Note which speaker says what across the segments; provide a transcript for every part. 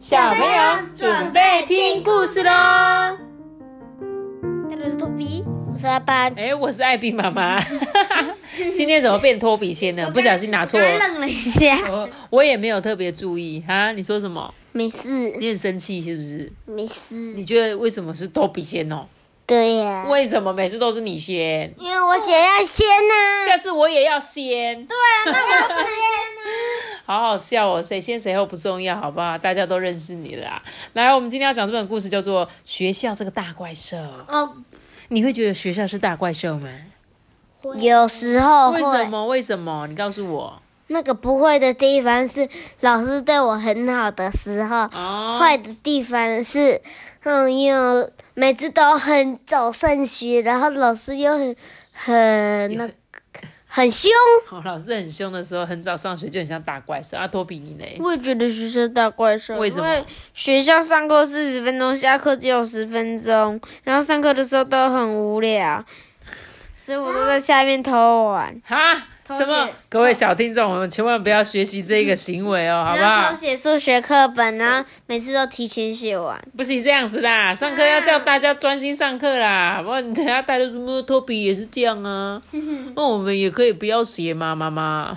Speaker 1: 小朋友准备听故事喽！
Speaker 2: 大家是托比，我是阿班。
Speaker 1: 哎，我是艾比妈妈。今天怎么变托比先呢？不小心拿错了。
Speaker 2: 愣了一下。
Speaker 1: 我我也没有特别注意哈。你说什么？
Speaker 2: 没事。
Speaker 1: 你很生气是不是？
Speaker 2: 没事。
Speaker 1: 你觉得为什么是托比先哦？
Speaker 2: 对呀。
Speaker 1: 为什么每次都是你先？
Speaker 2: 因为我姐要先呢。
Speaker 1: 下次我也要先。
Speaker 2: 对啊，那我要先。
Speaker 1: 好好笑哦，谁先谁后不重要，好不好？大家都认识你了。来，我们今天要讲这本故事叫做《学校这个大怪兽》。哦，你会觉得学校是大怪兽吗？
Speaker 2: 有时候。
Speaker 1: 为什么？为什么？你告诉我。
Speaker 2: 那个不会的地方是老师对我很好的时候，坏的地方是，嗯，又每次都很早上学，然后老师又很很那。很凶，
Speaker 1: 老师很凶的时候，很早上学就很像大怪兽。阿托比你呢？
Speaker 2: 我也觉得学校大怪兽。
Speaker 1: 为什么？
Speaker 2: 学校上课四十分钟，下课只有十分钟，然后上课的时候都很无聊，所以我都在下面偷玩。
Speaker 1: 哈？什么？各位小听众，我们千万不要学习这个行为哦，好不好？
Speaker 2: 偷写数学课本，然后每次都提前写完。
Speaker 1: 不行这样子啦，上课要叫大家专心上课啦，不然你等下带的什么托比也是这样啊。那 我们也可以不要写嘛，妈妈？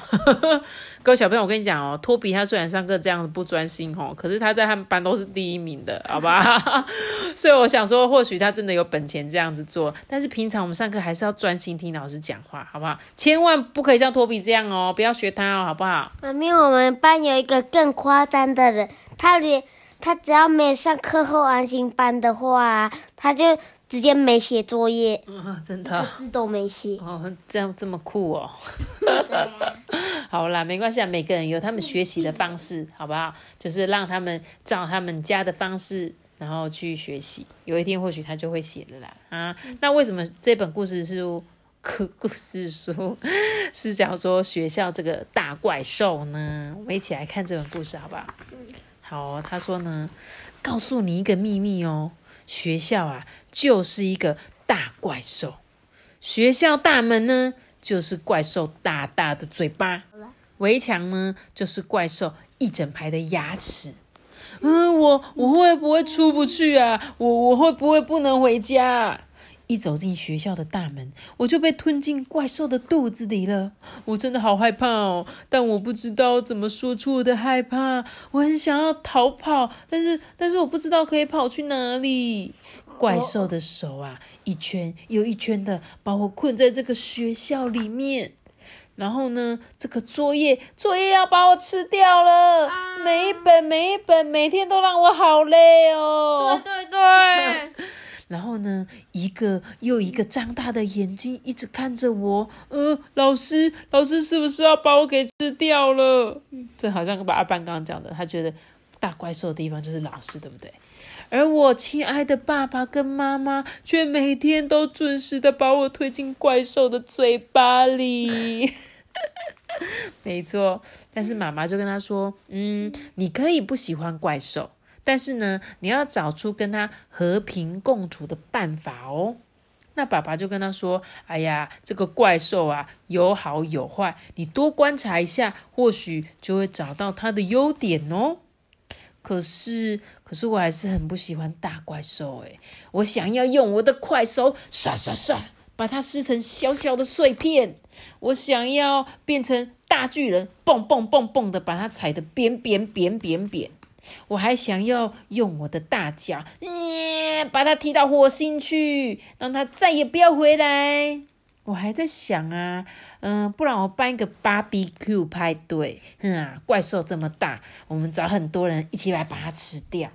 Speaker 1: 各位小朋友，我跟你讲哦，托比他虽然上课这样子不专心哦，可是他在他们班都是第一名的，好吧？所以我想说，或许他真的有本钱这样子做，但是平常我们上课还是要专心听老师讲话，好不好？千万不可以像托比这样哦，不要学他哦，好不好？
Speaker 2: 妈咪，我们班有一个更夸张的人，他连他只要没上课后安心班的话，他就。直接没写作业，
Speaker 1: 真的，
Speaker 2: 字都没写。
Speaker 1: 哦，这样这么酷哦。好啦，没关系啊，每个人有他们学习的方式，好不好？就是让他们照他们家的方式，然后去学习。有一天或许他就会写了啦。啊，那为什么这本故事书故 故事书是讲说学校这个大怪兽呢？我们一起来看这本故事，好不好？好，他说呢，告诉你一个秘密哦。学校啊，就是一个大怪兽。学校大门呢，就是怪兽大大的嘴巴；围墙呢，就是怪兽一整排的牙齿。嗯，我我会不会出不去啊？我我会不会不能回家？一走进学校的大门，我就被吞进怪兽的肚子里了。我真的好害怕哦，但我不知道怎么说出我的害怕。我很想要逃跑，但是但是我不知道可以跑去哪里。怪兽的手啊，一圈又一圈的把我困在这个学校里面。然后呢，这个作业作业要把我吃掉了，每一本每一本，每天都让我好累
Speaker 2: 哦。对对对。
Speaker 1: 然后呢，一个又一个张大的眼睛一直看着我。呃，老师，老师是不是要把我给吃掉了？这好像把阿班刚刚讲的，他觉得大怪兽的地方就是老师，对不对？而我亲爱的爸爸跟妈妈却每天都准时的把我推进怪兽的嘴巴里。没错，但是妈妈就跟他说：“嗯，你可以不喜欢怪兽。”但是呢，你要找出跟他和平共处的办法哦。那爸爸就跟他说：“哎呀，这个怪兽啊，有好有坏，你多观察一下，或许就会找到它的优点哦。”可是，可是我还是很不喜欢大怪兽诶，我想要用我的快手刷刷刷把它撕成小小的碎片。我想要变成大巨人，蹦蹦蹦蹦的把它踩得扁扁扁扁扁。我还想要用我的大脚，耶，把它踢到火星去，让它再也不要回来。我还在想啊，嗯，不然我办一个 BBQ 派对，哼，怪兽这么大，我们找很多人一起来把它吃掉。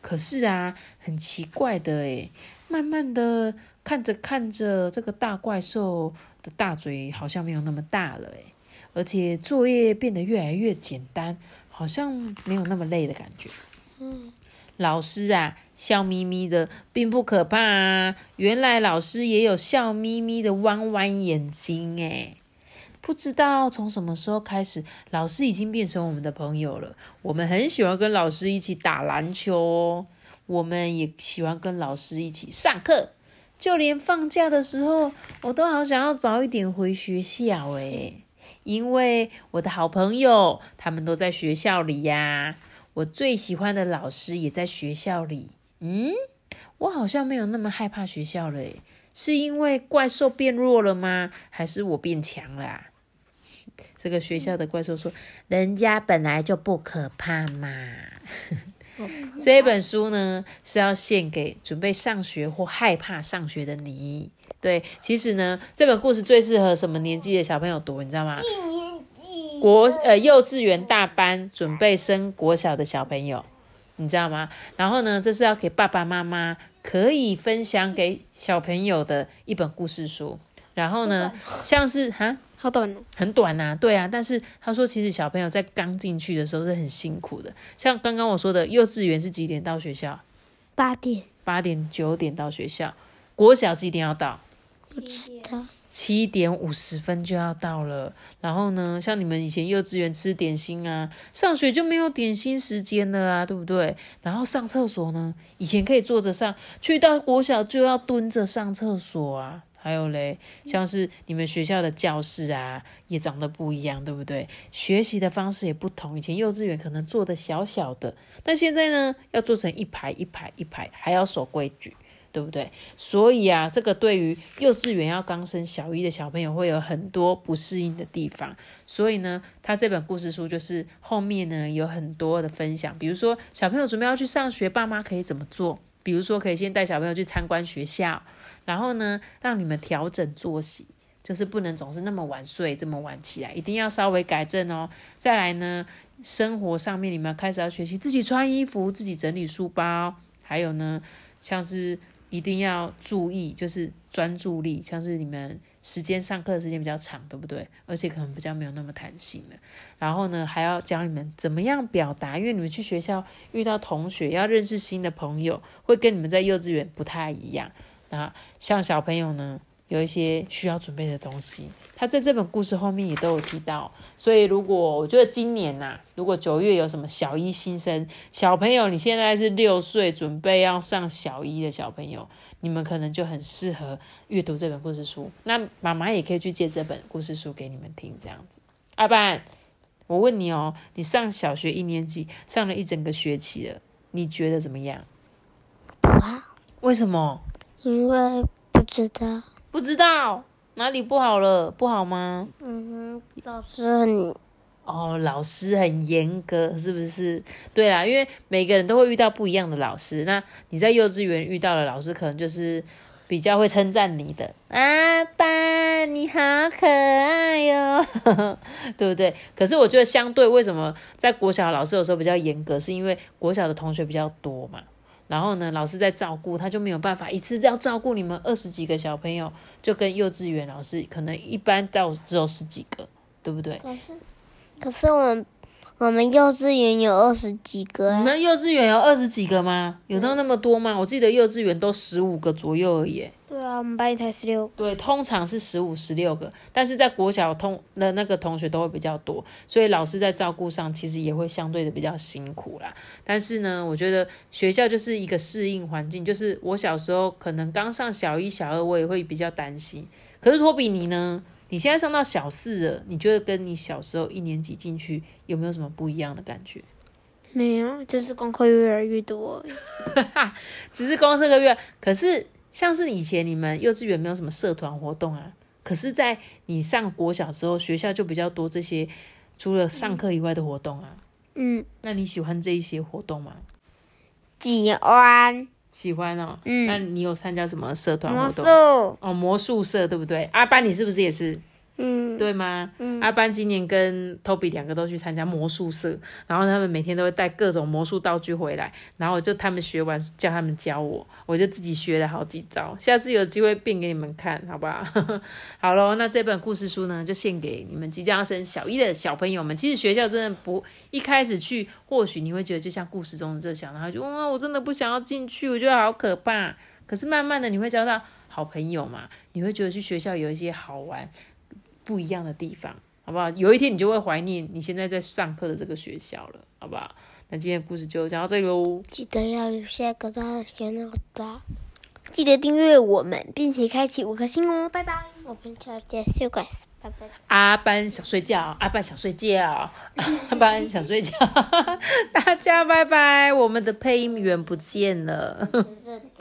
Speaker 1: 可是啊，很奇怪的诶，慢慢的看着看着，这个大怪兽的大嘴好像没有那么大了诶，而且作业变得越来越简单。好像没有那么累的感觉。嗯，老师啊，笑眯眯的，并不可怕啊。原来老师也有笑眯眯的弯弯眼睛诶。不知道从什么时候开始，老师已经变成我们的朋友了。我们很喜欢跟老师一起打篮球哦。我们也喜欢跟老师一起上课，就连放假的时候，我都好想要早一点回学校诶。因为我的好朋友他们都在学校里呀，我最喜欢的老师也在学校里。嗯，我好像没有那么害怕学校了，是因为怪兽变弱了吗？还是我变强了？这个学校的怪兽说：“人家本来就不可怕嘛。”这本书呢是要献给准备上学或害怕上学的你。对，其实呢，这本故事最适合什么年纪的小朋友读？你知道吗？国呃幼稚园大班准备升国小的小朋友，你知道吗？然后呢，这是要给爸爸妈妈可以分享给小朋友的一本故事书。然后呢，像是哈。
Speaker 2: 好短哦，
Speaker 1: 很短呐，对啊，但是他说，其实小朋友在刚进去的时候是很辛苦的。像刚刚我说的，幼稚园是几点到学校？
Speaker 2: 八点，
Speaker 1: 八点九点到学校。国小几点要到？
Speaker 2: 不知道。
Speaker 1: 七点五十分就要到了。然后呢，像你们以前幼稚园吃点心啊，上学就没有点心时间了啊，对不对？然后上厕所呢，以前可以坐着上，去到国小就要蹲着上厕所啊。还有嘞，像是你们学校的教室啊，也长得不一样，对不对？学习的方式也不同。以前幼稚园可能坐的小小的，但现在呢，要做成一排一排一排，还要守规矩，对不对？所以啊，这个对于幼稚园要刚升小一的小朋友会有很多不适应的地方。所以呢，他这本故事书就是后面呢有很多的分享，比如说小朋友准备要去上学，爸妈可以怎么做？比如说可以先带小朋友去参观学校。然后呢，让你们调整作息，就是不能总是那么晚睡，这么晚起来，一定要稍微改正哦。再来呢，生活上面你们开始要学习自己穿衣服，自己整理书包，还有呢，像是一定要注意，就是专注力，像是你们时间上课的时间比较长，对不对？而且可能比较没有那么弹性了。然后呢，还要教你们怎么样表达，因为你们去学校遇到同学，要认识新的朋友，会跟你们在幼稚园不太一样。那像小朋友呢，有一些需要准备的东西，他在这本故事后面也都有提到。所以如果我觉得今年呐，如果九月有什么小一新生小朋友，你现在是六岁，准备要上小一的小朋友，你们可能就很适合阅读这本故事书。那妈妈也可以去借这本故事书给你们听，这样子。阿班，我问你哦，你上小学一年级，上了一整个学期了，你觉得怎么样？
Speaker 2: 不好。
Speaker 1: 为什么？
Speaker 2: 因为不知道，
Speaker 1: 不知道哪里不好了，不好吗？
Speaker 2: 嗯哼，老师很
Speaker 1: 哦，老师很严格，是不是？对啦，因为每个人都会遇到不一样的老师。那你在幼稚园遇到的老师，可能就是比较会称赞你的。阿爸，你好可爱哟，对不对？可是我觉得相对，为什么在国小老师有时候比较严格，是因为国小的同学比较多嘛。然后呢，老师在照顾，他就没有办法一次要照顾你们二十几个小朋友，就跟幼稚园老师可能一般到只有十几个，对不对？
Speaker 2: 可是，可是我们我们幼稚园有二十几个。
Speaker 1: 你们幼稚园有二十几个吗？有到那么多吗？我记得幼稚园都十五个左右而已。
Speaker 2: 我们班才十六。
Speaker 1: 对，通常是十五、十六个，但是在国小通的那个同学都会比较多，所以老师在照顾上其实也会相对的比较辛苦啦。但是呢，我觉得学校就是一个适应环境，就是我小时候可能刚上小一、小二，我也会比较担心。可是托比你呢？你现在上到小四了，你觉得跟你小时候一年级进去有没有什么不一样的感觉？
Speaker 2: 没有，只是功课越来越多。
Speaker 1: 只是光这个月，可是。像是以前你们幼稚园没有什么社团活动啊，可是，在你上国小之后，学校就比较多这些除了上课以外的活动啊。
Speaker 2: 嗯，
Speaker 1: 那你喜欢这一些活动吗？
Speaker 2: 喜欢，
Speaker 1: 喜欢哦。嗯，那你有参加什么社团活动？
Speaker 2: 魔术
Speaker 1: 哦，魔术社对不对？阿班，你是不是也是？
Speaker 2: 嗯，
Speaker 1: 对吗？
Speaker 2: 嗯，
Speaker 1: 阿班今年跟 Toby 两个都去参加魔术社，然后他们每天都会带各种魔术道具回来，然后就他们学完叫他们教我，我就自己学了好几招，下次有机会变给你们看，好不好？好喽，那这本故事书呢，就献给你们即将要升小一的小朋友们。其实学校真的不一开始去，或许你会觉得就像故事中的这小男孩，就哇，我真的不想要进去，我觉得好可怕。可是慢慢的你会交到好朋友嘛，你会觉得去学校有一些好玩。不一样的地方，好不好？有一天你就会怀念你现在在上课的这个学校了，好不好？那今天故事就讲到这里喽。
Speaker 2: 记得要留下个大的小脑袋，记得订阅我们，并且开启五颗星哦。拜拜，我们下次见，拜拜。
Speaker 1: 阿班想睡觉，阿班想睡觉，阿班想睡觉。大家拜拜，我们的配音员不见了。